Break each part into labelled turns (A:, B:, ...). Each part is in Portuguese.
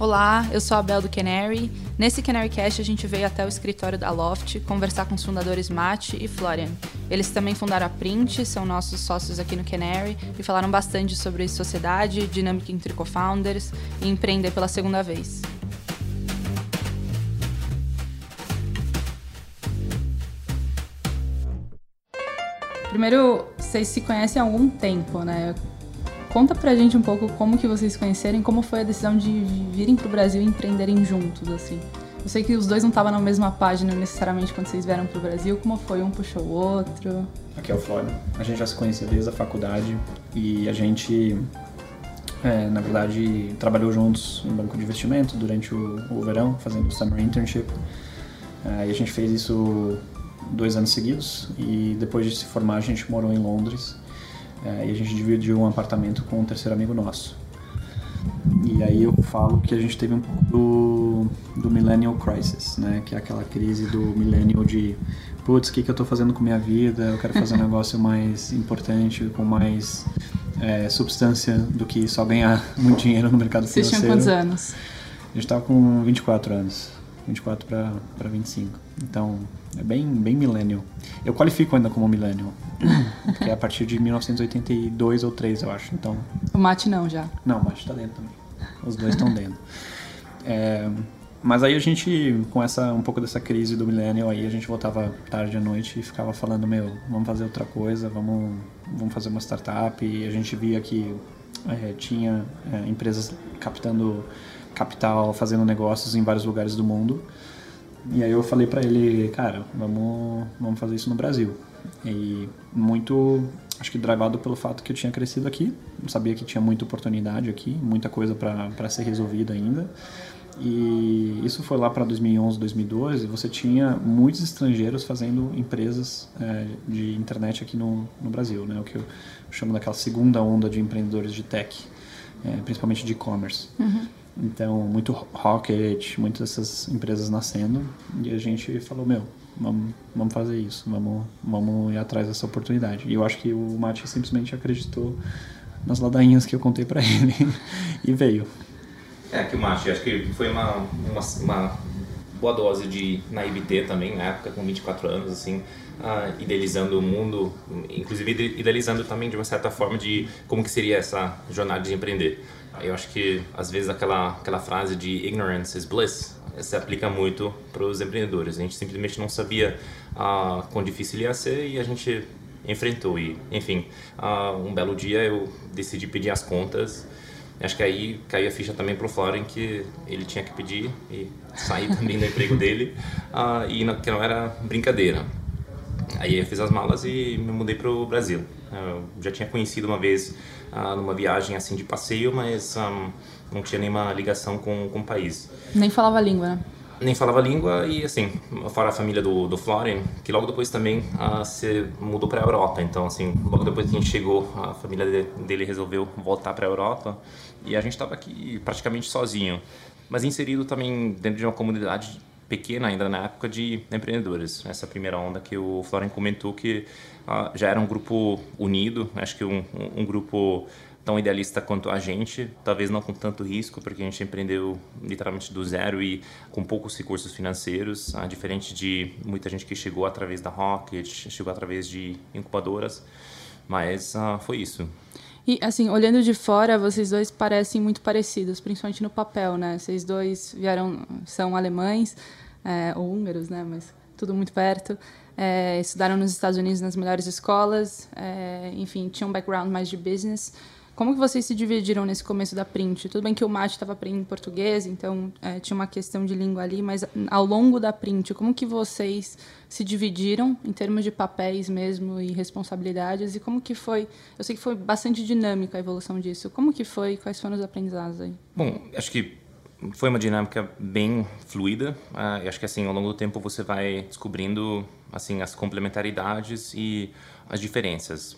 A: Olá, eu sou a Bel do Canary. Nesse Canary Cast a gente veio até o escritório da Loft conversar com os fundadores Matt e Florian. Eles também fundaram a Print, são nossos sócios aqui no Canary e falaram bastante sobre sociedade, dinâmica entre co-founders e empreender pela segunda vez. Primeiro, vocês se conhecem há algum tempo, né? Conta pra gente um pouco como que vocês se conheceram, como foi a decisão de virem pro Brasil e empreenderem juntos, assim. Eu sei que os dois não estavam na mesma página necessariamente quando vocês vieram pro Brasil. Como foi? Um puxou o outro?
B: Aqui é o Flório. A gente já se conhecia desde a faculdade e a gente, é, na verdade, trabalhou juntos em banco de investimento durante o, o verão, fazendo o summer internship. É, e a gente fez isso dois anos seguidos e depois de se formar a gente morou em Londres é, e a gente dividiu um apartamento com um terceiro amigo nosso. E aí eu falo que a gente teve um pouco do, do Millennial Crisis, né? Que é aquela crise do millennial de putz, o que, que eu estou fazendo com minha vida? Eu quero fazer um negócio mais importante, com mais é, substância do que só ganhar muito dinheiro no mercado
A: Vocês
B: financeiro.
A: Vocês tinham quantos anos?
B: A gente estava com 24 anos. 24 para 25. Então, é bem, bem millennial. Eu qualifico ainda como millennial, porque é a partir de 1982 ou 3, eu acho. Então,
A: o mate não já?
B: Não, o mate está dentro também. Os dois estão dentro. É, mas aí a gente, com essa um pouco dessa crise do millennial, aí a gente voltava tarde à noite e ficava falando, meu, vamos fazer outra coisa, vamos, vamos fazer uma startup. E a gente via que é, tinha é, empresas captando capital, fazendo negócios em vários lugares do mundo. E aí eu falei para ele, cara, vamos, vamos fazer isso no Brasil. E muito, acho que drivado pelo fato que eu tinha crescido aqui, sabia que tinha muita oportunidade aqui, muita coisa para ser resolvida ainda. E isso foi lá para 2011, 2012. Você tinha muitos estrangeiros fazendo empresas é, de internet aqui no, no Brasil, né? O que eu chamo daquela segunda onda de empreendedores de tech, é, principalmente de e-commerce. Uhum. Então, muito Rocket, muitas dessas empresas nascendo. E a gente falou, meu, vamos, vamos fazer isso, vamos, vamos ir atrás dessa oportunidade. E eu acho que o Mate simplesmente acreditou nas ladainhas que eu contei para ele e veio.
C: É, que o Mate, acho que foi uma, uma, uma boa dose de naivete também, na época, com 24 anos, assim, uh, idealizando o mundo, inclusive idealizando também, de uma certa forma, de como que seria essa jornada de empreender. Eu acho que às vezes aquela aquela frase de ignorance is bliss se aplica muito para os empreendedores. A gente simplesmente não sabia uh, quão difícil ia ser e a gente enfrentou. E, enfim, uh, um belo dia eu decidi pedir as contas. Acho que aí caiu a ficha também para o Florian que ele tinha que pedir e sair também do emprego dele uh, e não, que não era brincadeira. Aí eu fiz as malas e me mudei para o Brasil. Eu já tinha conhecido uma vez uh, numa viagem assim de passeio, mas um, não tinha nenhuma ligação com, com o país.
A: Nem falava a língua, né?
C: Nem falava a língua e assim, fora a família do, do Florian, que logo depois também uh, se mudou para a Europa. Então, assim, logo depois que a gente chegou, a família dele, dele resolveu voltar para a Europa e a gente estava aqui praticamente sozinho, mas inserido também dentro de uma comunidade pequena ainda na época de empreendedores. Essa primeira onda que o Florian comentou que uh, já era um grupo unido, acho que um, um, um, grupo tão idealista quanto a gente, talvez não com tanto risco, porque a gente empreendeu literalmente do zero e com poucos recursos financeiros, uh, diferente de muita gente que chegou através da Rocket, chegou através de incubadoras, mas uh, foi isso.
A: E, assim, olhando de fora, vocês dois parecem muito parecidos, principalmente no papel, né? Vocês dois vieram, são alemães, é, ou húngaros, né? Mas tudo muito perto. É, estudaram nos Estados Unidos nas melhores escolas, é, enfim, tinham um background mais de business. Como que vocês se dividiram nesse começo da print? Tudo bem que o Mate estava aprendendo português, então é, tinha uma questão de língua ali, mas ao longo da print, como que vocês se dividiram em termos de papéis mesmo e responsabilidades? E como que foi? Eu sei que foi bastante dinâmica a evolução disso. Como que foi? Quais foram os aprendizados aí?
C: Bom, acho que foi uma dinâmica bem fluida. Uh, eu acho que assim ao longo do tempo você vai descobrindo assim as complementaridades e as diferenças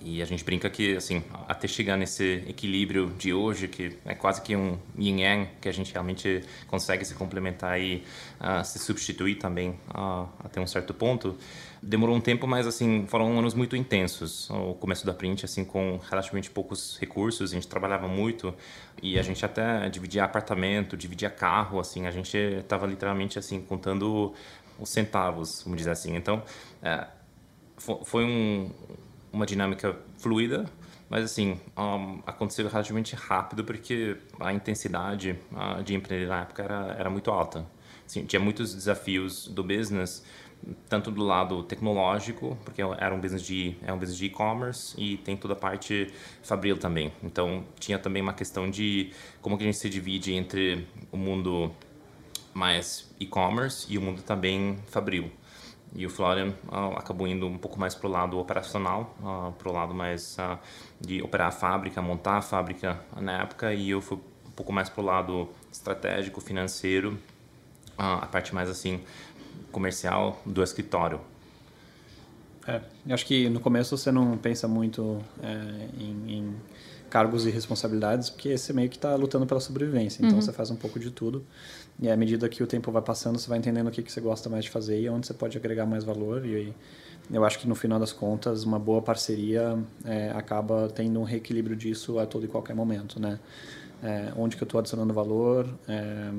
C: e a gente brinca que, assim, até chegar nesse equilíbrio de hoje, que é quase que um yin-yang, que a gente realmente consegue se complementar e uh, se substituir também uh, até um certo ponto, demorou um tempo, mas, assim, foram anos muito intensos. O começo da Print, assim, com relativamente poucos recursos, a gente trabalhava muito e a gente até dividia apartamento, dividia carro, assim, a gente estava literalmente, assim, contando os centavos, vamos dizer assim. Então, uh, foi um uma dinâmica fluida, mas assim, um, aconteceu relativamente rápido porque a intensidade uh, de empreender na época era, era muito alta. Assim, tinha muitos desafios do business, tanto do lado tecnológico, porque era um business de é um business de e-commerce e tem toda a parte fabril também. Então, tinha também uma questão de como que a gente se divide entre o mundo mais e-commerce e o mundo também fabril. E o Florian uh, acabou indo um pouco mais para o lado operacional, uh, para o lado mais uh, de operar a fábrica, montar a fábrica na época, e eu fui um pouco mais para o lado estratégico, financeiro, a parte mais assim comercial do escritório.
B: É, acho que no começo você não pensa muito é, em, em, cargos e responsabilidades, porque você meio que está lutando pela sobrevivência, então uhum. você faz um pouco de tudo. E à medida que o tempo vai passando, você vai entendendo o que, que você gosta mais de fazer e onde você pode agregar mais valor. E eu acho que no final das contas, uma boa parceria é, acaba tendo um reequilíbrio disso a todo e qualquer momento, né? É, onde que eu estou adicionando valor, é,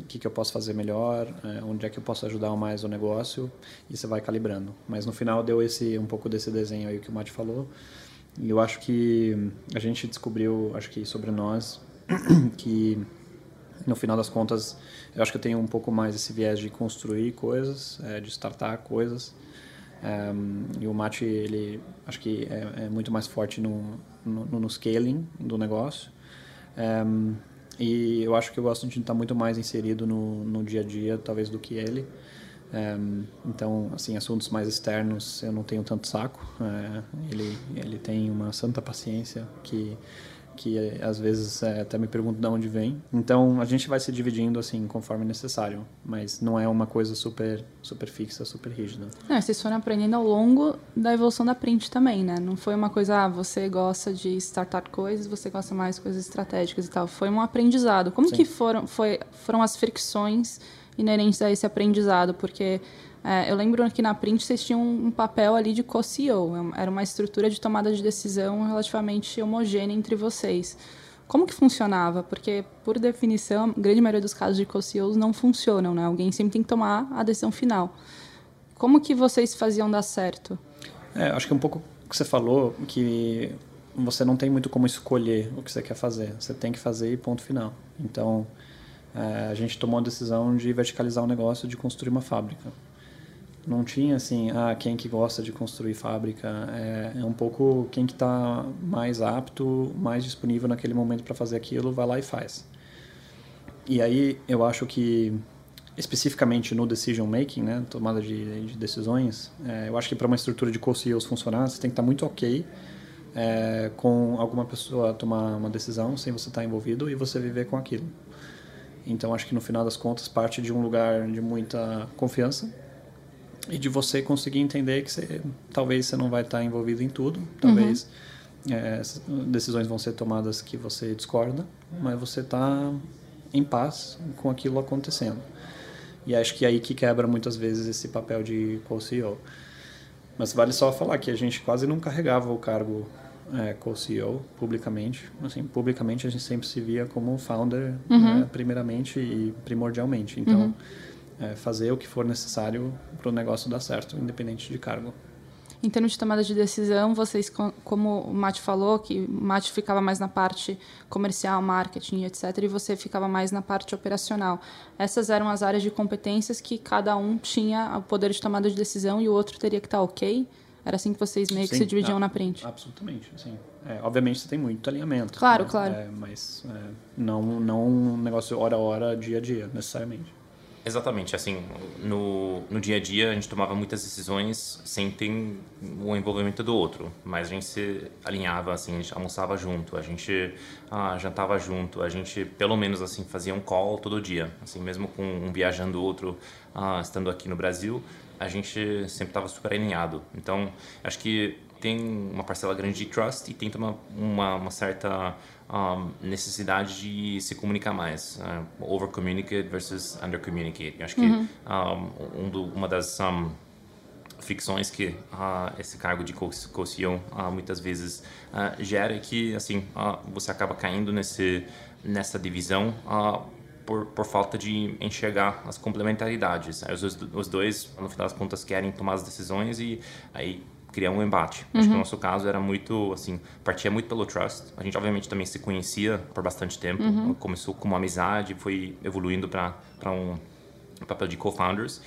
B: o que, que eu posso fazer melhor, é, onde é que eu posso ajudar mais o negócio e você vai calibrando. Mas no final deu esse um pouco desse desenho aí que o Mate falou e eu acho que a gente descobriu, acho que sobre nós, que no final das contas, eu acho que eu tenho um pouco mais esse viés de construir coisas, é, de startar coisas. E o Mate, ele acho que é, é muito mais forte no, no, no, scaling do negócio. E eu acho que eu gosto de estar muito mais inserido no, no dia a dia, talvez, do que ele. Então, assim, assuntos mais externos eu não tenho tanto saco. É, ele, ele tem uma santa paciência que que às vezes é, até me pergunto de onde vem. Então a gente vai se dividindo assim conforme necessário, mas não é uma coisa super super fixa, super rígida.
A: Não, vocês foram aprendendo ao longo da evolução da print também, né? Não foi uma coisa, ah, você gosta de startar coisas, você gosta mais coisas estratégicas e tal. Foi um aprendizado. Como Sim. que foram foi, foram as fricções inerentes a esse aprendizado? Porque é, eu lembro que na Print vocês tinham um papel ali de co-CEO, é era uma estrutura de tomada de decisão relativamente homogênea entre vocês. Como que funcionava? Porque, por definição, a grande maioria dos casos de co-CEOs não funcionam, né? Alguém sempre tem que tomar a decisão final. Como que vocês faziam dar certo?
B: É, acho que um pouco o que você falou, que você não tem muito como escolher o que você quer fazer. Você tem que fazer e ponto final. Então, é, a gente tomou a decisão de verticalizar o negócio, de construir uma fábrica não tinha assim, ah, quem que gosta de construir fábrica. É, é um pouco quem que está mais apto, mais disponível naquele momento para fazer aquilo, vai lá e faz. E aí eu acho que especificamente no decision making, né, tomada de, de decisões, é, eu acho que para uma estrutura de co-CEOs funcionar, você tem que estar tá muito ok é, com alguma pessoa tomar uma decisão sem você estar tá envolvido e você viver com aquilo. Então acho que no final das contas parte de um lugar de muita confiança e de você conseguir entender que você, talvez você não vai estar envolvido em tudo, talvez uhum. é, decisões vão ser tomadas que você discorda, mas você está em paz com aquilo acontecendo. E acho que é aí que quebra muitas vezes esse papel de co-CEO. Mas vale só falar que a gente quase não carregava o cargo é, co-CEO publicamente. Assim, publicamente a gente sempre se via como founder, uhum. é, primeiramente e primordialmente. Então, uhum é, fazer o que for necessário para o negócio dar certo, independente de cargo.
A: Em termos de tomada de decisão, vocês, como o Mate falou, que o Mate ficava mais na parte comercial, marketing, etc., e você ficava mais na parte operacional. Essas eram as áreas de competências que cada um tinha o poder de tomada de decisão e o outro teria que estar ok? Era assim que vocês meio que se dividiam na print?
B: Absolutamente, sim. É, obviamente você tem muito alinhamento.
A: Claro,
B: né?
A: claro.
B: É, mas é, não, não um negócio hora a hora, dia a dia, necessariamente.
C: Exatamente, assim, no, no dia a dia a gente tomava muitas decisões sem ter o envolvimento do outro, mas a gente se alinhava, assim, a gente almoçava junto, a gente ah, jantava junto, a gente pelo menos assim fazia um call todo dia, assim, mesmo com um viajando outro, ah, estando aqui no Brasil, a gente sempre estava super alinhado. Então, acho que tem uma parcela grande de trust e tem uma, uma, uma certa um, necessidade de se comunicar mais. Uh, over communicate versus under communicate. Eu acho que uhum. um, um do, uma das ficções que uh, esse cargo de co-CEO uh, muitas vezes uh, gera é que assim você acaba caindo nesse nessa divisão por, por falta de enxergar as complementaridades. Os, os dois, no final das contas, querem tomar as decisões e aí criar um embate. Uhum. Acho que no nosso caso era muito, assim, partia muito pelo trust. A gente, obviamente, também se conhecia por bastante tempo. Uhum. Começou com uma amizade, foi evoluindo para um papel de co-founders.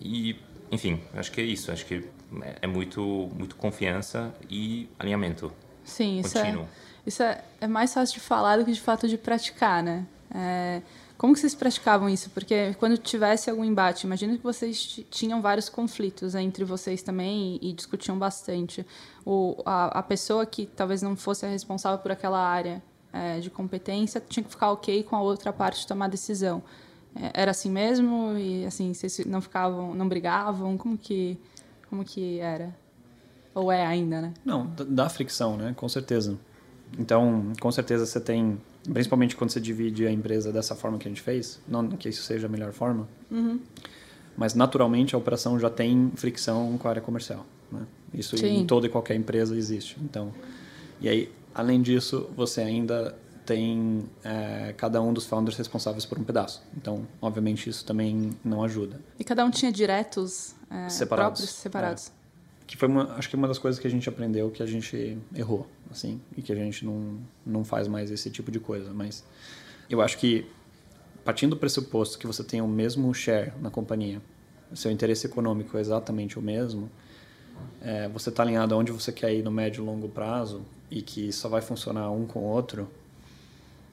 C: E, enfim, acho que é isso. Acho que é, é muito, muito confiança e alinhamento.
A: Sim, isso, é, isso é, é mais fácil de falar do que de fato de praticar, né? É, como que vocês praticavam isso? Porque quando tivesse algum embate, imagino que vocês tinham vários conflitos entre vocês também e, discutiam bastante. O, a, a, pessoa que talvez não fosse a responsável por aquela área é, de competência tinha que ficar ok com a outra parte tomar decisão. É, era assim mesmo? E assim, vocês não ficavam, não brigavam? Como que, como que era? Ou é ainda, né?
B: Não, dá fricção, né? Com certeza. Então, com certeza você tem principalmente quando você divide a empresa dessa forma que a gente fez, não que isso seja a melhor forma, uhum. mas naturalmente a operação já tem fricção com a área comercial. Né? Isso Sim. em toda e qualquer empresa existe. Então, e aí, além disso, você ainda tem é, cada um dos founders responsáveis por um pedaço. Então, obviamente, isso também não ajuda.
A: E cada um tinha diretos é, separados. próprios, separados. É
B: que foi uma, acho que uma das coisas que a gente aprendeu que a gente errou, assim, e que a gente não, não faz mais esse tipo de coisa. Mas eu acho que, partindo do pressuposto que você tem o mesmo share na companhia, seu interesse econômico é exatamente o mesmo, é, você está alinhado aonde você quer ir no médio e longo prazo e que só vai funcionar um com o outro,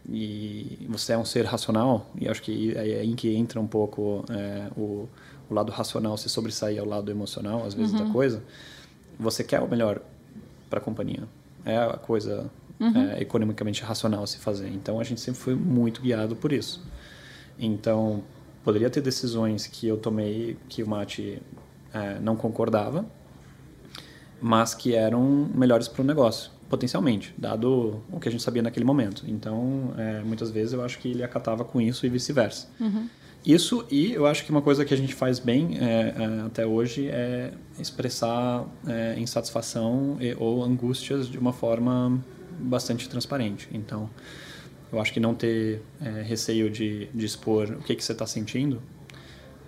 B: e você é um ser racional, e acho que é aí que entra um pouco é, o o lado racional se sobressair ao lado emocional, às vezes, uhum. da coisa, você quer o melhor para a companhia. É a coisa uhum. é, economicamente racional se fazer. Então, a gente sempre foi muito guiado por isso. Então, poderia ter decisões que eu tomei que o Mate é, não concordava, mas que eram melhores para o negócio, potencialmente, dado o que a gente sabia naquele momento. Então, é, muitas vezes eu acho que ele acatava com isso e vice-versa. Uhum. Isso e eu acho que uma coisa que a gente faz bem é, é, até hoje é expressar é, insatisfação e, ou angústias de uma forma bastante transparente. Então, eu acho que não ter é, receio de, de expor o que, que você está sentindo,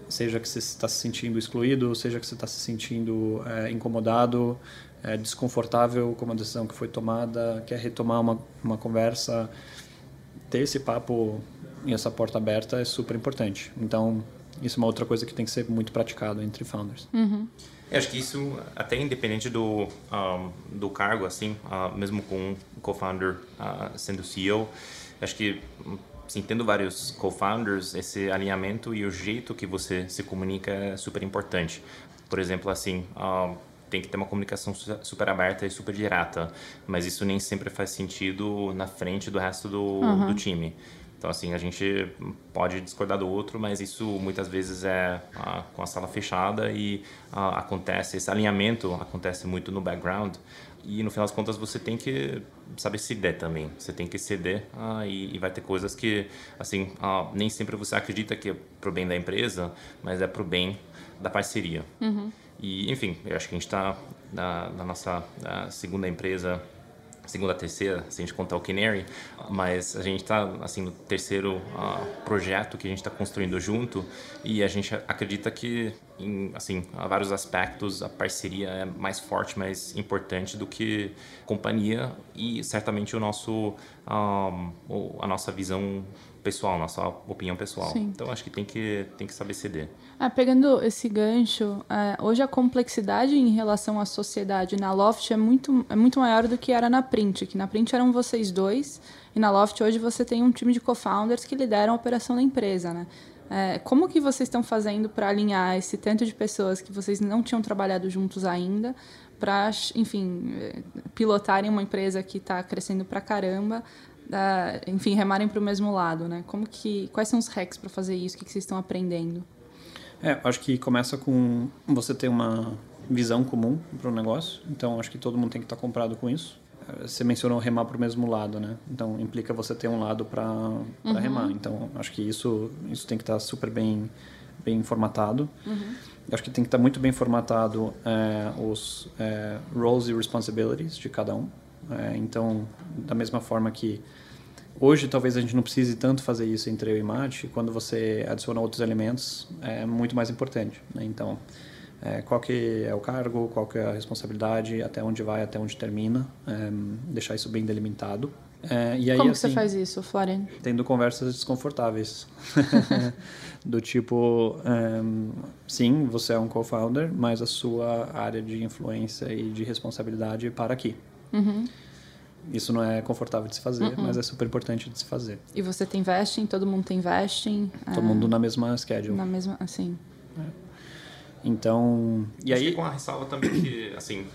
B: seja que você está se sentindo excluído, seja que você está se sentindo é, incomodado, é, desconfortável com uma decisão que foi tomada, quer retomar uma, uma conversa, ter esse papo e essa porta aberta é super importante. Então, isso é uma outra coisa que tem que ser muito praticado entre founders.
C: Uhum. Eu acho que isso, até independente do, um, do cargo, assim, uh, mesmo com um co-founder uh, sendo CEO, acho que, assim, tendo vários co-founders, esse alinhamento e o jeito que você se comunica é super importante. Por exemplo, assim, uh, tem que ter uma comunicação super aberta e super direta, mas isso nem sempre faz sentido na frente do resto do, uhum. do time. Então, assim, a gente pode discordar do outro, mas isso muitas vezes é ah, com a sala fechada e ah, acontece, esse alinhamento acontece muito no background. E no final das contas você tem que saber ceder também. Você tem que ceder ah, e, e, vai ter coisas que, assim, ah, nem sempre você acredita que é pro bem da empresa, mas é pro bem da parceria. Uhum. E, enfim, eu acho que a gente está na, na, nossa na segunda empresa segunda, terceira, se a gente contar o Canary, mas a gente está assim no terceiro uh, projeto que a gente está construindo junto e a gente acredita que em assim a vários aspectos a parceria é mais forte, mais importante do que companhia e certamente o nosso um, ah, a nossa visão pessoal, nossa opinião pessoal. Sim. Então acho que tem que tem que saber ceder.
A: Ah, pegando esse gancho, é, hoje a complexidade em relação à sociedade na Loft é muito, é muito maior do que era na Print. Que na Print eram vocês dois e na Loft hoje você tem um time de co-founders que lideram a operação da empresa, né? É, como que vocês estão fazendo para alinhar esse tanto de pessoas que vocês não tinham trabalhado juntos ainda para, enfim, é, pilotarem uma empresa que está crescendo para caramba enfim, remarem para o mesmo lado, né? Como que, quais são os hacks para fazer isso? O que, que vocês estão aprendendo?
B: É, acho que começa com você ter uma visão comum para o negócio. Então, acho que todo mundo tem que estar comprado com isso. Você mencionou remar para o mesmo lado, né? Então, implica você ter um lado para uhum. remar. Então, acho que isso, isso tem que estar super bem, bem formatado. Uhum. Acho que tem que estar muito bem formatado é, os é, roles e responsibilities de cada um. É, então, da mesma forma que hoje talvez a gente não precise tanto fazer isso entre eu e Mate, quando você adiciona outros elementos é muito mais importante. Né? Então, é, qual que é o cargo, qual que é a responsabilidade, até onde vai, até onde termina, é, deixar isso bem delimitado.
A: É, e aí, Como assim, você faz isso, Florian?
B: Tendo conversas desconfortáveis. do tipo, um, sim, você é um co-founder, mas a sua área de influência e de responsabilidade para aqui. Uhum. Isso não é confortável de se fazer, uhum. mas é super importante de se fazer.
A: E você tem vesting? Todo mundo tem vesting?
B: Todo é... mundo na mesma schedule.
A: Na mesma, assim.
B: É. Então, e
C: Acho
B: aí...
C: com a ressalva também que, assim,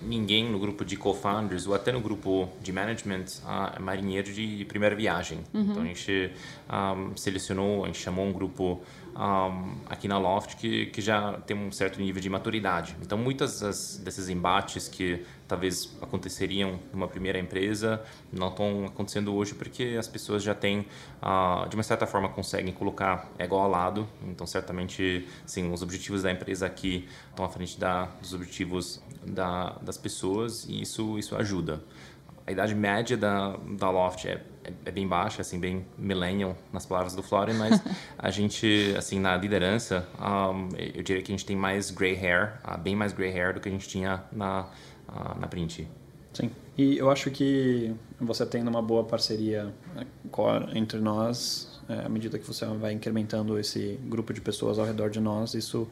C: ninguém no grupo de co-founders ou até no grupo de management uh, é marinheiro de primeira viagem. Uhum. Então a gente um, selecionou, a gente chamou um grupo um, aqui na Loft que, que já tem um certo nível de maturidade. Então, muitas das, desses embates que talvez aconteceriam numa primeira empresa não estão acontecendo hoje porque as pessoas já têm, uh, de uma certa forma, conseguem colocar ego ao lado. Então, certamente, sim, os objetivos da empresa aqui estão à frente da, dos objetivos da, das pessoas e isso, isso ajuda a idade média da, da Loft é, é, é, bem baixa, assim, bem millennial, nas palavras do Florian, mas a gente, assim, na liderança, um, eu diria que a gente tem mais gray hair, uh, bem mais gray hair do que a gente tinha na, uh, na print.
B: Sim, e eu acho que você tendo uma boa parceria né, entre nós, é, à medida que você vai incrementando esse grupo de pessoas ao redor de nós, isso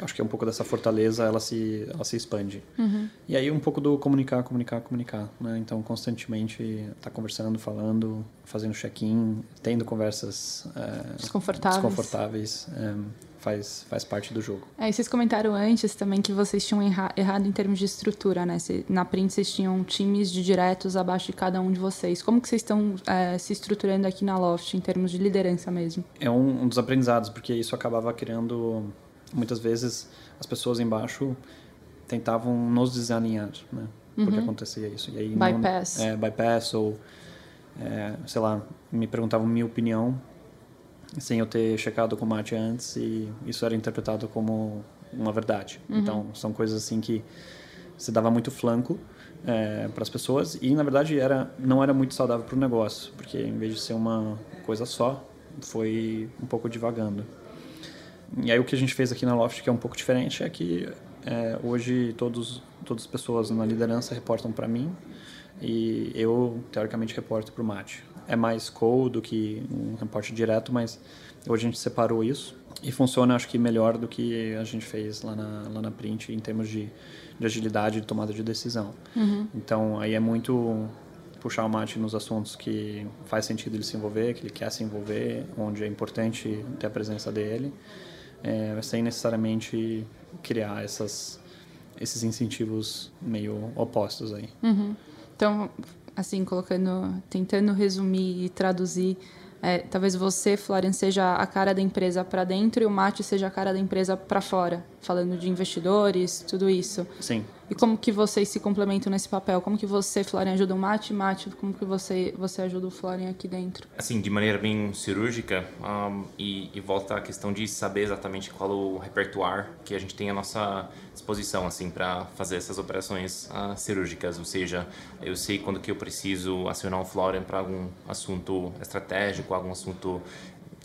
B: acho que é um pouco dessa fortaleza, ela se, ela se expande. Uhum. E aí um pouco do comunicar, comunicar, comunicar, né? Então, constantemente tá conversando, falando, fazendo check-in, tendo conversas
A: é, desconfortáveis,
B: desconfortáveis é, faz, faz parte do jogo.
A: É, e vocês comentaram antes também que vocês tinham erra errado em termos de estrutura, né? na Print vocês tinham times de diretos abaixo de cada um de vocês. Como que vocês estão é, se estruturando aqui na Loft em termos de liderança mesmo?
B: É um, um dos aprendizados, porque isso acabava criando muitas vezes as pessoas embaixo tentavam nos desalinhar, né? Uhum. Porque acontecia isso. E aí
A: bypass.
B: Não, é, bypass ou, é, sei lá, me perguntavam minha opinião sem eu ter checado com o Mate antes e isso era interpretado como uma verdade. Uhum. Então, são coisas assim que se dava muito flanco é, para as pessoas e, na verdade, era, não era muito saudável para o negócio, porque em vez de ser uma coisa só, foi um pouco divagando. E aí o que a gente fez aqui na Loft, que é um pouco diferente, é que é, hoje todos, todas as pessoas na liderança reportam para mim e eu, teoricamente, reporto para o Mate. É mais code do que um reporte direto, mas hoje a gente separou isso e funciona, acho que, melhor do que a gente fez lá na, lá na Print em termos de, de agilidade de tomada de decisão. Uhum. Então, aí é muito puxar o Mate nos assuntos que faz sentido ele se envolver, que ele quer se envolver, onde é importante ter a presença dele é, sem necessariamente criar essas, esses incentivos meio opostos aí.
A: Uhum. Então, assim, colocando, tentando resumir e traduzir é, talvez você, Florian, seja a cara da empresa para dentro e o Mate seja a cara da empresa para fora, falando de investidores, tudo isso.
B: Sim.
A: E como que vocês se complementam nesse papel? Como que você, Florian, ajuda o Mate, Mate, como que você você ajuda o Florian aqui dentro?
C: Assim, de maneira bem cirúrgica um, e, e volta à questão de saber exatamente qual o repertório que a gente tem à nossa disposição, assim, para fazer essas operações uh, cirúrgicas. Ou seja, eu sei quando que eu preciso acionar o Florian para algum assunto estratégico algum assunto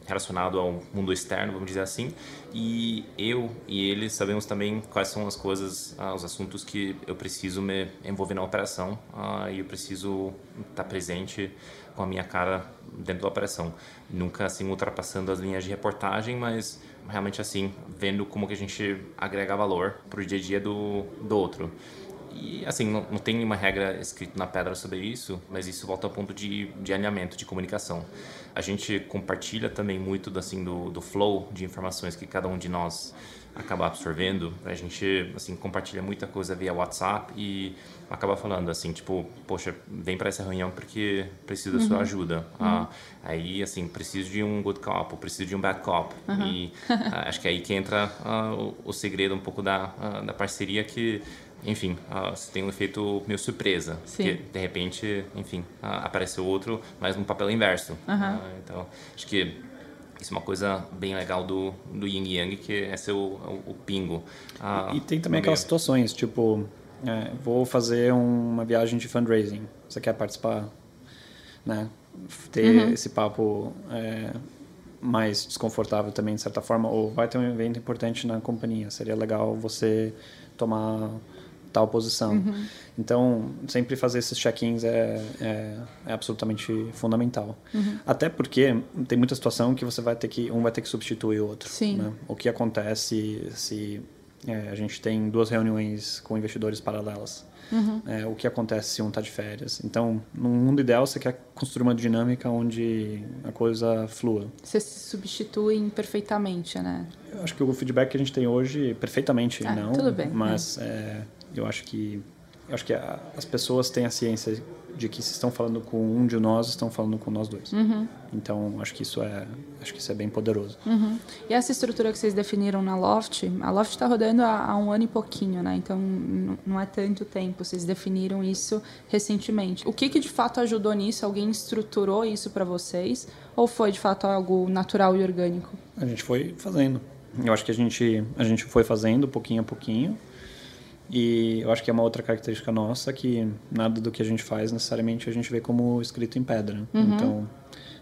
C: relacionado ao mundo externo, vamos dizer assim. E eu e ele sabemos também quais são as coisas, ah, os assuntos que eu preciso me envolver na operação ah, e eu preciso estar presente com a minha cara dentro da operação. Nunca assim ultrapassando as linhas de reportagem, mas realmente assim vendo como que a gente agrega valor para o dia a dia do, do outro. E assim, não, não tem nenhuma regra escrita na pedra sobre isso, mas isso volta ao ponto de, de alinhamento, de comunicação. A gente compartilha também muito assim, do, do flow de informações que cada um de nós acaba absorvendo. A gente assim compartilha muita coisa via WhatsApp e acaba falando assim, tipo, poxa, vem para essa reunião porque preciso da sua ajuda. Uhum. Ah, aí, assim, preciso de um good cop, preciso de um bad cop. Uhum. E ah, acho que é aí que entra ah, o, o, segredo um pouco da, ah, da parceria que enfim, uh, você tem um efeito meio surpresa. Sim. Porque, de repente, enfim, uh, aparece outro, mas no papel inverso. Uh, então, acho que isso é uma coisa bem legal do, do Yin Yang, que é o, o, o pingo.
B: e tem também aquelas situações, tipo, é, vou fazer uma viagem de fundraising. Você quer participar? Né? Ter uhum. esse papo é, mais desconfortável também, de certa forma. Ou vai ter um evento importante na companhia. Seria legal você tomar tal posição. Uhum. Então, sempre fazer esses check-ins é, é, é, absolutamente fundamental. Uhum. Até porque tem muita situação que você vai ter que um vai ter que substituir o outro. Sim. Né? O que acontece se é, a gente tem duas reuniões com investidores paralelas? Uhum. É, o que acontece se um está de férias? Então, no mundo ideal, você quer construir uma dinâmica onde a coisa flua.
A: Você se substituem perfeitamente, né?
B: Eu acho que o feedback que a gente tem hoje, perfeitamente
A: ah,
B: não.
A: Tudo bem.
B: Mas é, eu acho que eu acho que a, as pessoas têm a ciência de que se estão falando com um de nós, estão falando com nós dois. Uhum. Então, acho que isso é, acho que isso é bem poderoso.
A: Uhum. E essa estrutura que vocês definiram na Loft, a Loft está rodando há, há, um ano e pouquinho, né? Então, não é tanto tempo. Vocês definiram isso recentemente. O que, que de fato ajudou nisso? Alguém estruturou isso para vocês? Ou foi de fato algo natural e orgânico?
B: A gente foi fazendo. Eu acho que a gente, a gente foi fazendo pouquinho a pouquinho. E eu acho que é uma outra característica nossa que nada do que a gente faz necessariamente a gente vê como escrito em pedra. Uhum. Então,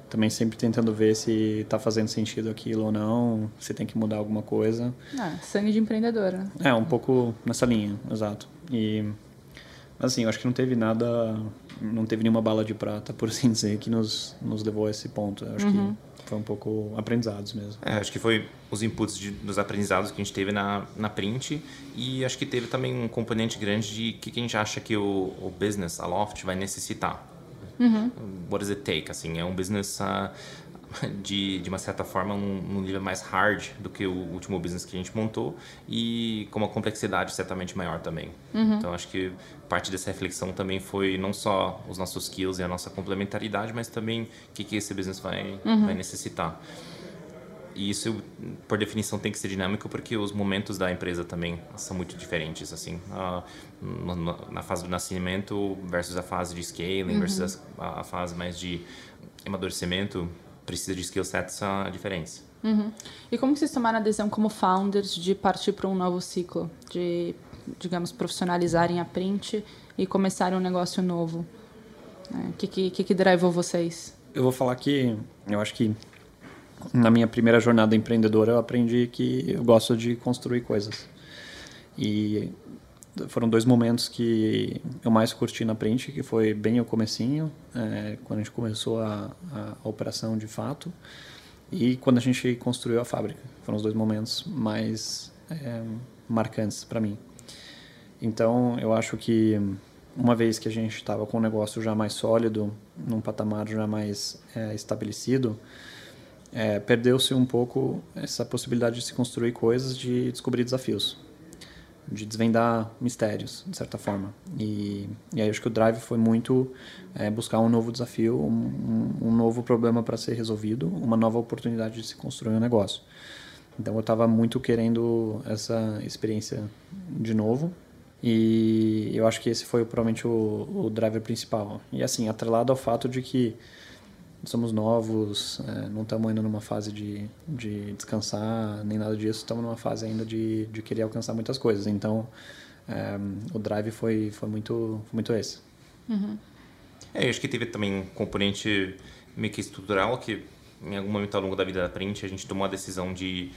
B: também sempre tentando ver se está fazendo sentido aquilo ou não, se tem que mudar alguma coisa.
A: Ah, sangue de empreendedora. Né?
B: É, um pouco nessa linha, exato. E assim, eu acho que não teve nada, não teve nenhuma bala de prata, por assim dizer, que nos, nos levou a esse ponto. Eu acho uhum. que foi um pouco aprendizados mesmo.
C: É, acho que foi os inputs de, dos aprendizados que a gente teve na, na print e acho que teve também um componente grande de o que, que, a gente acha que o, o business, a Loft, vai necessitar. Uhum. What does it take? Assim, é um business uh, de, de uma certa forma um, um, nível mais hard do que o último business que a gente montou e com uma complexidade certamente maior também. Uhum. Então acho que parte dessa reflexão também foi não só os nossos skills e a nossa complementaridade, mas também o que, que esse business vai, uhum. vai necessitar. E isso, por definição, tem que ser dinâmico porque os momentos da empresa também são muito diferentes, assim, na fase do nascimento versus a fase de scaling uhum. versus a, a fase mais de amadurecimento precisa de skill sets diferentes.
A: Uhum. E como que vocês tomaram a decisão como founders de partir para um novo ciclo, de, digamos, profissionalizarem a print e começarem um negócio novo? O é, que, que, que drivou vocês?
B: Eu vou falar que eu acho que na minha primeira jornada empreendedora eu aprendi que eu gosto de construir coisas. E foram dois momentos que eu mais curti na print, que foi bem o comecinho, é, quando a gente começou a, a, a, operação de fato, e quando a gente construiu a fábrica. Foram os dois momentos mais é, marcantes para mim. Então, eu acho que uma vez que a gente estava com o negócio já mais sólido, num patamar já mais é, estabelecido, é, perdeu-se um pouco essa possibilidade de se construir coisas, de descobrir desafios de desvendar mistérios, de certa forma. E, e aí acho que o Drive foi muito é, buscar um novo desafio, um, um novo problema para ser resolvido, uma nova oportunidade de se construir um negócio. Então eu estava muito querendo essa experiência de novo e eu acho que esse foi provavelmente o, o driver principal. E assim, atrelado ao fato de que somos novos, é, não estamos ainda numa fase de, de descansar, nem nada disso, estamos numa fase ainda de, de querer alcançar muitas coisas. Então, é, o drive foi, foi, muito, foi muito esse.
C: Uhum. É, eu acho que teve também um componente meio que estrutural que em algum momento ao longo da vida da Print a gente tomou a decisão de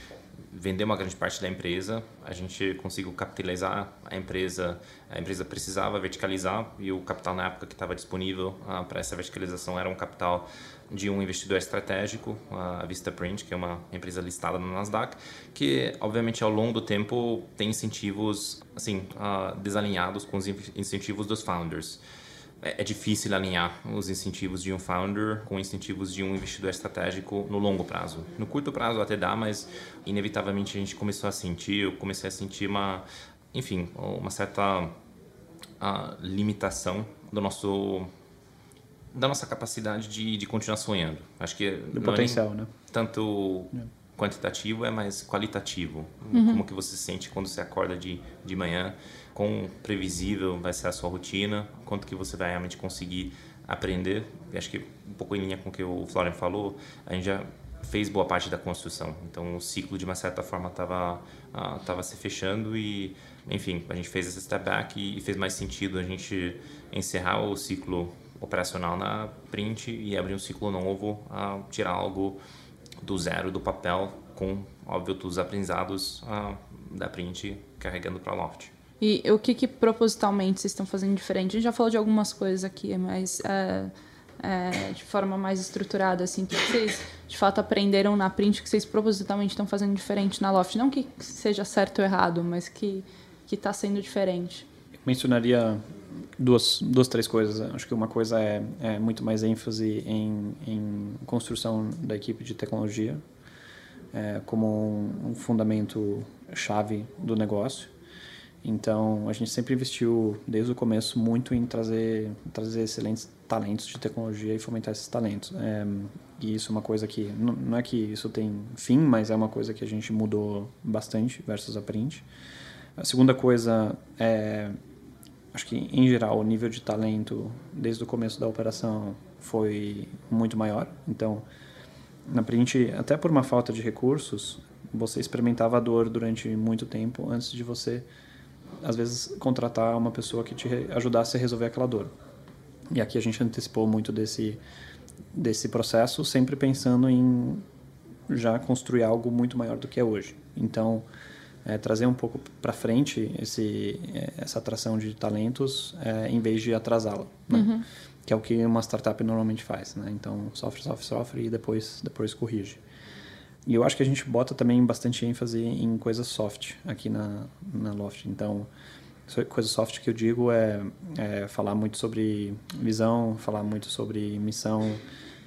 C: vender uma grande parte da empresa, a gente conseguiu capitalizar a empresa, a empresa precisava verticalizar e o capital na época que estava disponível ah, para essa verticalização era um capital de um investidor estratégico, a Vistaprint, que é uma empresa listada no Nasdaq, que obviamente ao longo do tempo tem incentivos assim uh, desalinhados com os incentivos dos founders. É, é difícil alinhar os incentivos de um founder com incentivos de um investidor estratégico no longo prazo. No curto prazo até dá, mas inevitavelmente a gente começou a sentir, eu comecei a sentir uma, enfim, uma certa limitação do nosso da nossa capacidade de, de continuar sonhando. Acho que
B: do potencial,
C: é
B: né?
C: Tanto é. quantitativo é mais qualitativo. Uhum. Como que você se sente quando você acorda de, de manhã? Quão previsível vai ser a sua rotina? Quanto que você vai realmente conseguir aprender? Acho que um pouco em linha com o que o Florian falou, a gente já fez boa parte da construção. Então o ciclo de uma certa forma estava uh, tava se fechando e, enfim, a gente fez esse step back e, e fez mais sentido a gente encerrar o ciclo operacional na print e abrir um ciclo novo, a tirar algo do zero do papel com, óbvio, todos os aprendizados da print carregando para Loft.
A: E o que, que propositalmente vocês estão fazendo diferente? A gente já falou de algumas coisas aqui, mas é, é, de forma mais estruturada, assim, o que vocês de fato aprenderam na print que vocês propositalmente estão fazendo diferente na Loft? Não que seja certo ou errado, mas que está sendo diferente.
B: Eu mencionaria duas, duas, três coisas. Acho que uma coisa é, é muito mais ênfase em, em, construção da equipe de tecnologia é, como um, um, fundamento chave do negócio. Então, a gente sempre investiu, desde o começo, muito em trazer, trazer excelentes talentos de tecnologia e fomentar esses talentos. É, e isso é uma coisa que, não, não é que isso tem fim, mas é uma coisa que a gente mudou bastante versus a print. A segunda coisa é acho que em geral o nível de talento desde o começo da operação foi muito maior. Então, na print, até por uma falta de recursos, você experimentava a dor durante muito tempo antes de você, às vezes, contratar uma pessoa que te ajudasse a resolver aquela dor. E aqui a gente antecipou muito desse desse processo, sempre pensando em já construir algo muito maior do que é hoje. Então, é, trazer um pouco para frente esse, é, essa atração de talentos é, em vez de atrasá-la, né? uhum. que é o que uma startup normalmente faz. Né? Então, sofre, sofre, sofre e depois, depois corrige. E eu acho que a gente bota também bastante ênfase em coisas soft aqui na, na Loft. Então, coisa soft que eu digo é, é falar muito sobre visão, falar muito sobre missão,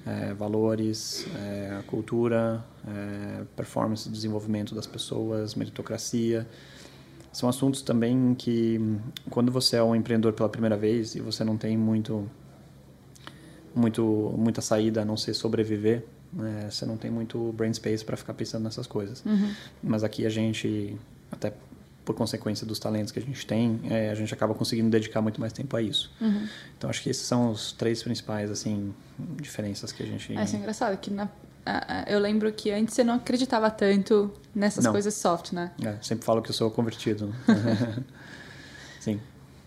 B: é, valores, é, cultura, é, performance, desenvolvimento das pessoas, meritocracia. São assuntos também que, quando você é um empreendedor pela primeira vez e você não tem muito, muito muita saída a não ser sobreviver, né, você não tem muito brain space para ficar pensando nessas coisas. Uhum. Mas aqui a gente, até por consequência dos talentos que a gente tem, é, a gente acaba conseguindo dedicar muito mais tempo a isso. Uhum. Então acho que esses são os três principais assim diferenças que a gente.
A: É, isso é engraçado que na, eu lembro que antes você não acreditava tanto nessas não. coisas soft, né?
B: É, sempre falo que eu sou convertido. Sim.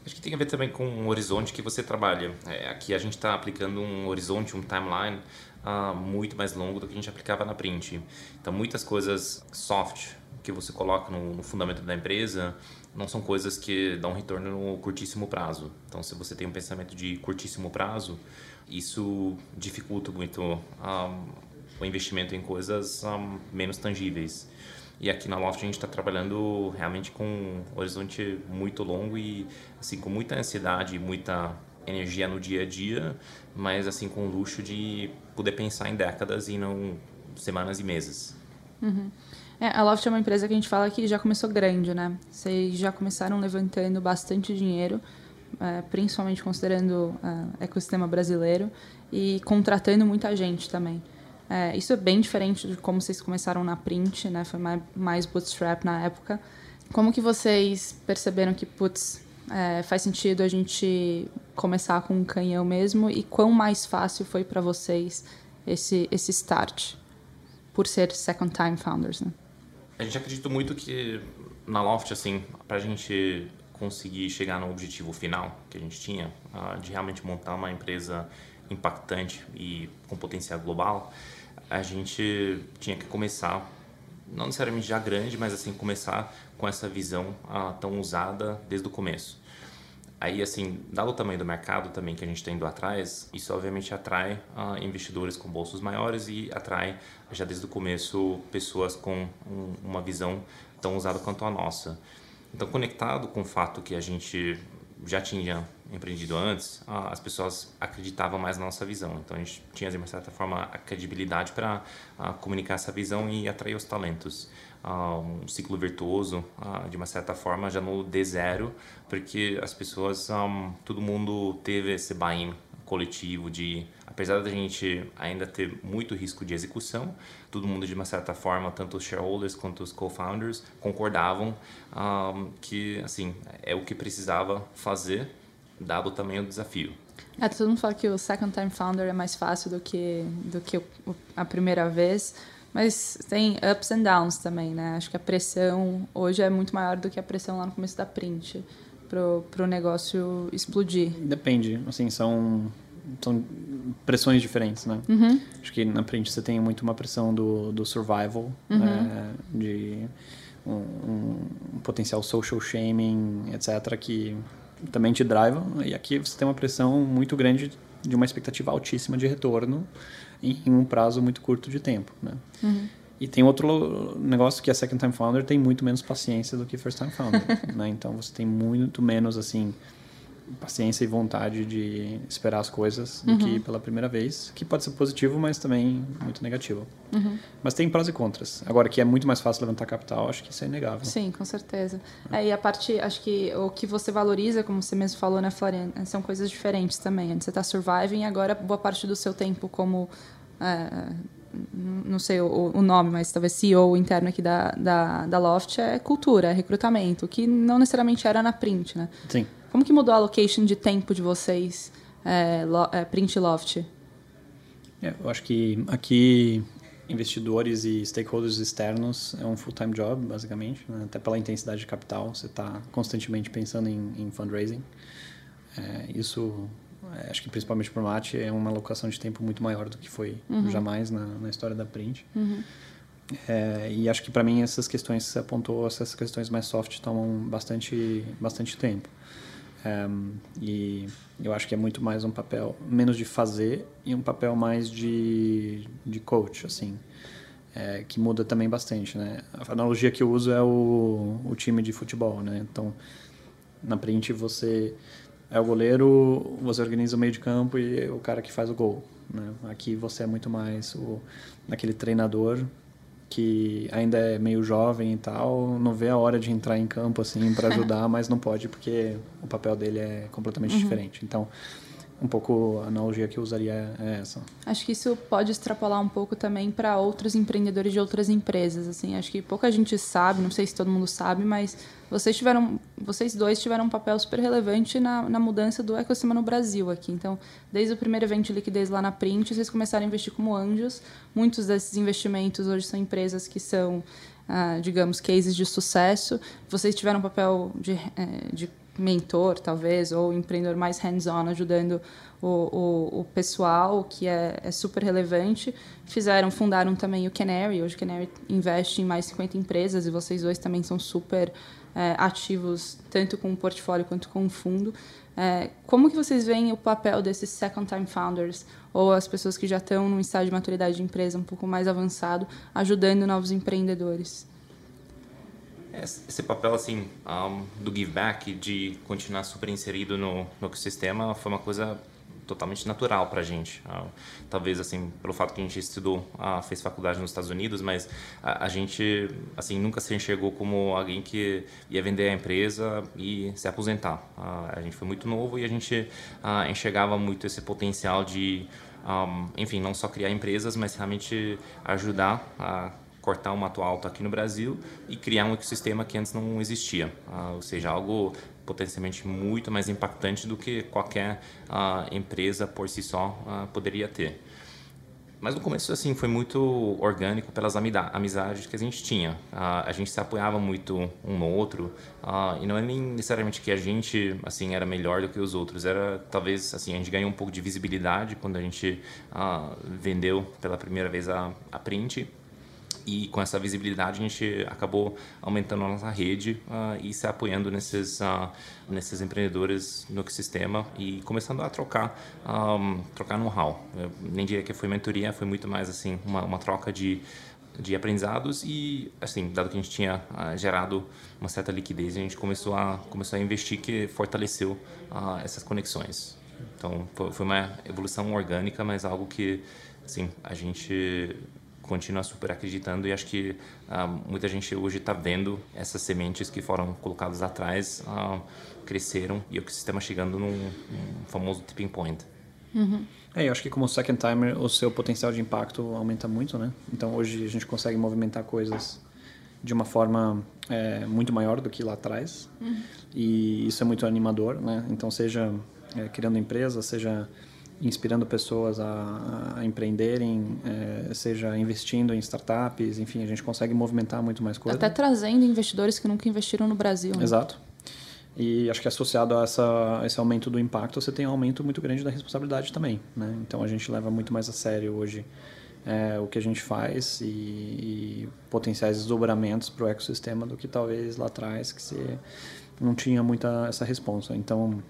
C: Acho que tem a ver também com o horizonte que você trabalha. É, aqui a gente está aplicando um horizonte, um timeline uh, muito mais longo do que a gente aplicava na print. Então, muitas coisas soft que você coloca no, no, fundamento da empresa não são coisas que dão retorno no curtíssimo prazo. Então, se você tem um pensamento de curtíssimo prazo, isso dificulta muito um, o investimento em coisas um, menos tangíveis. E aqui na Loft a gente está trabalhando realmente com um horizonte muito longo e assim com muita ansiedade, muita energia no dia a dia, mas assim com o luxo de poder pensar em décadas e não semanas e meses.
A: Uhum. É, a Loft é uma empresa que a gente fala que já começou grande, né? Vocês já começaram levantando bastante dinheiro, é, principalmente considerando o é, ecossistema brasileiro, e contratando muita gente também. É, isso é bem diferente de como vocês começaram na print, né? Foi mais, mais bootstrap na época. Como que vocês perceberam que, putz, é, faz sentido a gente começar com um canhão mesmo e quão mais fácil foi para vocês esse, esse start por ser second time founders, né?
C: A gente acredita muito que na Loft, assim, para a gente conseguir chegar no objetivo final que a gente tinha, de realmente montar uma empresa impactante e com potencial global, a gente tinha que começar, não necessariamente já grande, mas assim, começar com essa visão uh, tão usada desde o começo. Aí, assim, dado o tamanho do mercado também que a gente está indo atrás, isso obviamente atrai uh, investidores com bolsos maiores e atrai, já desde o começo, pessoas com um, uma visão tão usada quanto a nossa. Então, conectado com o fato que a gente já tinha empreendido antes, as pessoas acreditavam mais na nossa visão. Então a gente tinha, de uma certa forma, a credibilidade para comunicar essa visão e atrair os talentos. Um ciclo virtuoso, de uma certa forma, já no D0, porque as pessoas, um, todo mundo teve esse buy-in coletivo de apesar da gente ainda ter muito risco de execução, todo mundo de uma certa forma, tanto os shareholders quanto os co-founders concordavam um, que assim é o que precisava fazer dado também o desafio.
A: É, todo mundo fala que o second time founder é mais fácil do que do que a primeira vez, mas tem ups and downs também, né? Acho que a pressão hoje é muito maior do que a pressão lá no começo da print para o negócio explodir.
B: Depende, assim, são são pressões diferentes, né? Uhum. Acho que na print você tem muito uma pressão do, do survival, uhum. é, de um, um, potencial social shaming, etc., que também te drive. E aqui você tem uma pressão muito grande de uma expectativa altíssima de retorno em, em um prazo muito curto de tempo, né? Uhum. E tem outro negócio que a Second Time Founder tem muito menos paciência do que First Time Founder, né? Então você tem muito menos, assim, paciência e vontade de esperar as coisas uhum. do que pela primeira vez, que pode ser positivo, mas também muito negativo. Uhum. Mas tem prós e contras. Agora, que é muito mais fácil levantar capital, acho que isso é inegável.
A: Sim, com certeza. É. É, e a parte, acho que o que você valoriza, como você mesmo falou, né, Florian, são coisas diferentes também. Antes você está surviving, agora boa parte do seu tempo como... É, não sei o, o, nome, mas talvez CEO interno aqui da, da, da Loft é cultura, é recrutamento, que não necessariamente era na print, né?
B: Sim.
A: Como que mudou a allocation de tempo de vocês, é, lo, é, Print Loft?
B: É, eu acho que aqui investidores e stakeholders externos é um full-time job, basicamente. Né? Até pela intensidade de capital, você está constantemente pensando em, em fundraising. É, isso, é, acho que principalmente para o Mate, é uma alocação de tempo muito maior do que foi uhum. jamais na, na, história da Print. Uhum. É, e acho que para mim essas questões que você apontou, essas questões mais soft tomam bastante, bastante tempo. E eu acho que é muito mais um papel menos de fazer e um papel mais de, de coach, assim, é, que muda também bastante, né? A analogia que eu uso é o, o time de futebol, né? Então, na print você é o goleiro, você organiza o meio de campo e é o cara que faz o gol, né? Aqui você é muito mais o aquele treinador que ainda é meio jovem e tal, não vê a hora de entrar em campo assim para ajudar, mas não pode porque o papel dele é completamente uhum. diferente. Então, um pouco a analogia que eu usaria é essa.
A: Acho que isso pode extrapolar um pouco também para outros empreendedores de outras empresas, assim. Acho que pouca gente sabe, não sei se todo mundo sabe, mas vocês tiveram, vocês dois tiveram um papel super relevante na, na mudança do ecossistema no Brasil aqui. Então, desde o primeiro evento de liquidez lá na Print, vocês começaram a investir como anjos. Muitos desses investimentos hoje são empresas que são ah, digamos, cases de sucesso. Vocês tiveram um papel de, eh, de mentor, talvez, ou empreendedor mais hands-on, ajudando o, o, o, pessoal, que é, é, super relevante. Fizeram, fundaram também o Canary. Hoje o Canary investe em mais 50 empresas e vocês dois também são super é, ativos, tanto com o portfólio quanto com o fundo. É, como que vocês veem o papel desses second-time founders ou as pessoas que já estão num estágio de maturidade de empresa um pouco mais avançado, ajudando novos empreendedores?
C: esse papel assim um, do give back de continuar super inserido no, no ecossistema foi uma coisa totalmente natural para a gente. Uh, talvez assim pelo fato que a gente estudou uh, fez faculdade nos Estados Unidos mas a, gente assim nunca se enxergou como alguém que ia vender a empresa e se aposentar. Uh, a gente foi muito novo e a gente enxergava muito esse potencial de enfim não só criar empresas mas realmente ajudar a cortar um mato alto aqui no Brasil e criar um ecossistema que antes não existia, ou seja, algo potencialmente muito mais impactante do que qualquer uh, empresa por si só uh, poderia ter. Mas no começo assim foi muito orgânico pelas amizades que a gente tinha. a gente se apoiava muito um no outro e não é nem necessariamente que a gente assim era melhor do que os outros. Era talvez assim a gente ganhou um pouco de visibilidade quando a gente vendeu pela primeira vez a, a print e com essa visibilidade a gente acabou aumentando a nossa rede uh, e se apoiando nesses, uh, nesses empreendedores no ecossistema e começando a trocar, um, trocar know-how. Nem diria que foi mentoria, foi muito mais assim uma, uma troca de de aprendizados e assim dado que a gente tinha uh, gerado uma certa liquidez a gente começou a começou a investir que fortaleceu uh, essas conexões então foi uma evolução orgânica mas algo que assim a gente continua super acreditando e acho que uh, muita gente hoje está vendo essas sementes que foram colocadas atrás cresceram e o sistema chegando num, num famoso tipping point
B: Uhum. É, eu acho que como second timer o seu potencial de impacto aumenta muito, né? Então hoje a gente consegue movimentar coisas de uma forma é, muito maior do que lá atrás uhum. e isso é muito animador, né? Então seja é, criando empresas, seja inspirando pessoas a, a empreenderem, é, seja investindo em startups, enfim, a gente consegue movimentar muito mais coisas.
A: Até trazendo investidores que nunca investiram no Brasil. Né?
B: Exato. E acho que associado a, essa, esse aumento do impacto, você tem um aumento muito grande da responsabilidade também. Né? Então a gente leva muito mais a sério hoje é, o que a gente faz e, e potenciais desdobramentos para o ecossistema do que talvez lá atrás que você não tinha muita essa resposta. Então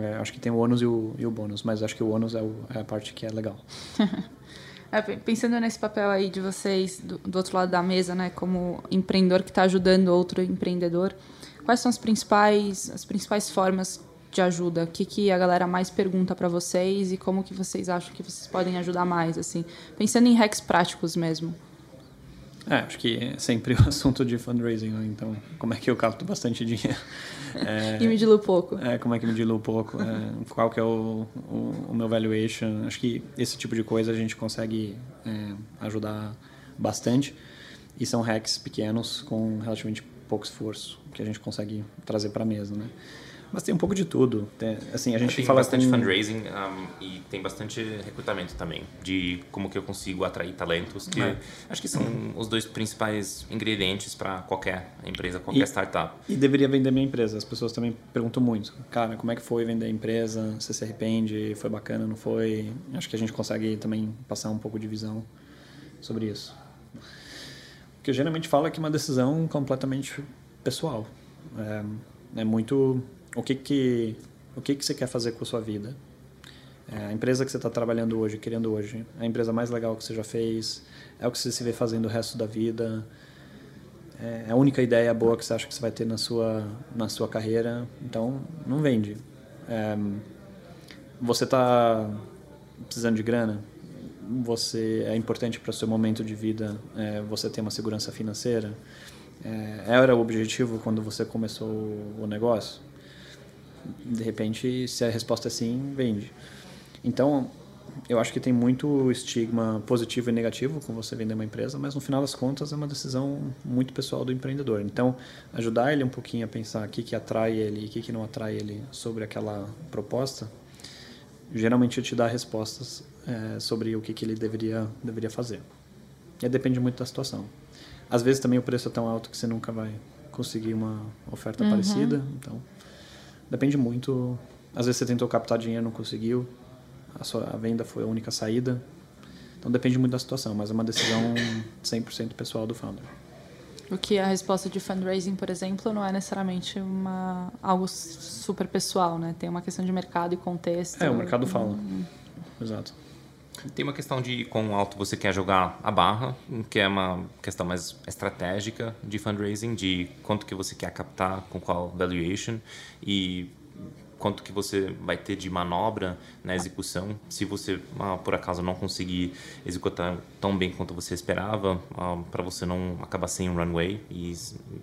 B: é, acho que tem o ônus e o, e o bônus, mas acho que o ônus é, o, é a parte que é legal.
A: É, pensando nesse papel aí de vocês do, do outro lado da mesa, né, como empreendedor que está ajudando outro empreendedor, Quais são as principais, as principais formas de ajuda? O que, que a galera mais pergunta para vocês e como que vocês acham que vocês podem ajudar mais, assim? Pensando em hacks práticos mesmo.
B: É, acho que é sempre o assunto de fundraising, né? então como é que eu capto bastante dinheiro?
A: É, e me diluo pouco.
B: É, como é que me diluo pouco? É, qual que é o, o, o, meu valuation? Acho que esse tipo de coisa a gente consegue é, ajudar bastante e são hacks pequenos com relativamente pouco esforço que a gente consegue trazer para a mesa, né? Mas tem um pouco de tudo. Tem, assim, a gente
C: tem
B: fala
C: bastante
B: com...
C: fundraising um, e tem bastante recrutamento também, de como que eu consigo atrair talentos, que é. acho que são os dois principais ingredientes para qualquer empresa, qualquer
B: e,
C: startup.
B: E deveria vender minha empresa. As pessoas também perguntam muito, cara, como é que foi vender a empresa? Você se arrepende? Foi bacana? Não foi? Acho que a gente consegue também passar um pouco de visão sobre isso. O que eu geralmente falo é que é uma decisão completamente pessoal. É, é muito o que que o que que você quer fazer com a sua vida. É, a empresa que você está trabalhando hoje, querendo hoje, é a empresa mais legal que você já fez, é o que você se vê fazendo o resto da vida, é, é a única ideia boa que você acha que você vai ter na sua na sua carreira. Então, não vende. É, você está precisando de grana, você é importante para o seu momento de vida, é, você ter uma segurança financeira é, era o objetivo quando você começou o negócio? De repente, se a resposta é sim, vende. Então, eu acho que tem muito estigma positivo e negativo com você vender uma empresa, mas no final das contas é uma decisão muito pessoal do empreendedor. Então, ajudar ele um pouquinho a pensar o que, que atrai ele e o que, que não atrai ele sobre aquela proposta, geralmente te dá respostas é, sobre o que, que ele deveria, deveria fazer. E depende muito da situação. Às vezes também o preço é tão alto que você nunca vai conseguir uma oferta uhum. parecida. Então, depende muito. Às vezes você tentou captar dinheiro, não conseguiu. A, sua, a venda foi a única saída. Então depende muito da situação, mas é uma decisão 100% pessoal do founder.
A: O que a resposta de fundraising, por exemplo, não é necessariamente uma, algo super pessoal, né? Tem uma questão de mercado e contexto.
B: É, o mercado fala. Hum. Exato.
C: Tem uma questão de quão alto você quer jogar a barra, que é uma questão mais estratégica de fundraising, de quanto que você quer captar, com qual valuation. E quanto que você vai ter de manobra na execução. Se você, ah, por acaso, não conseguir executar tão bem quanto você esperava, ah, para você não acabar sem um runway, e,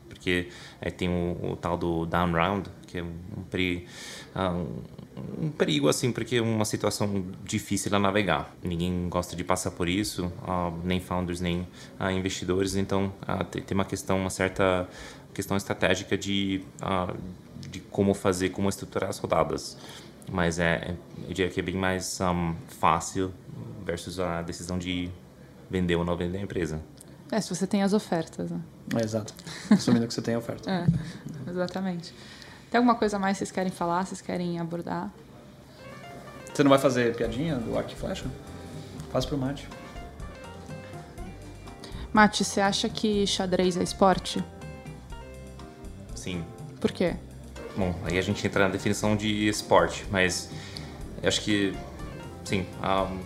C: porque é, tem o, o, tal do down round, que é um, ah, um, um perigo, assim, porque é uma situação difícil a navegar. Ninguém gosta de passar por isso, nem founders, nem investidores, então tem uma questão, uma certa questão estratégica de de como fazer, como estruturar as rodadas. Mas é, eu diria que é bem mais um, fácil versus a decisão de vender ou não vender a empresa.
A: É, se você tem as ofertas, né?
B: É, exato. Assumindo que você tem a oferta.
A: É, exatamente. Tem alguma coisa mais que vocês querem falar, vocês querem abordar?
B: Você não vai fazer piadinha do arco e flecha? Faz pro Mate.
A: Mate, você acha que xadrez é esporte?
C: Sim.
A: Por quê?
C: Bom, aí a gente entra na definição de esporte, mas acho que, sim, um,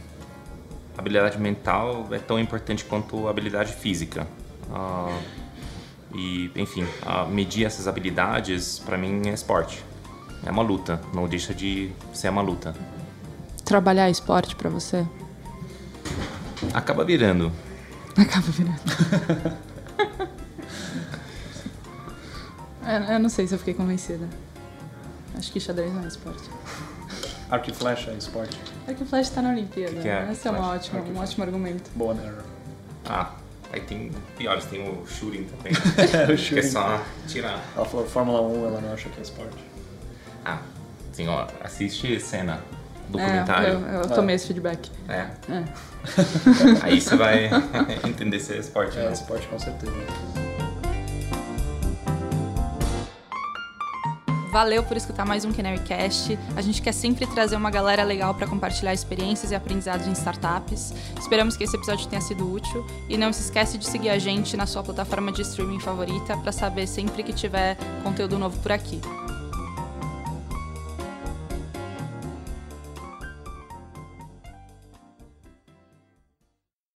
C: habilidade mental é tão importante quanto a habilidade física. Uh, e, enfim, uh, medir essas habilidades para mim é esporte. É uma luta, não deixa de ser uma luta.
A: Trabalhar esporte para você?
C: Acaba virando.
A: Acaba virando. eu, eu não sei se eu fiquei convencida. Acho que xadrez não é esporte.
B: Arco e flecha é esporte.
A: Arco e flecha está na Olimpíada.
C: Que é?
A: Esse é um ótimo, um ótimo argumento.
B: Boa, né?
C: Ah, aí tem piores, tem o shooting também.
B: o
C: que é só tirar.
B: Ela falou Fórmula 1, ela não acha que é esporte.
C: Ah, sim, ó, assiste cena, documentário.
A: É, eu, eu tomei esse feedback.
C: É.
A: É.
C: Aí você vai entender se é esporte.
B: É,
C: né?
B: esporte com certeza.
A: Valeu por escutar mais um CanaryCast. A gente quer sempre trazer uma galera legal para compartilhar experiências e aprendizados em startups. Esperamos que esse episódio tenha sido útil e não se esquece de seguir a gente na sua plataforma de streaming favorita para saber sempre que tiver conteúdo novo por aqui.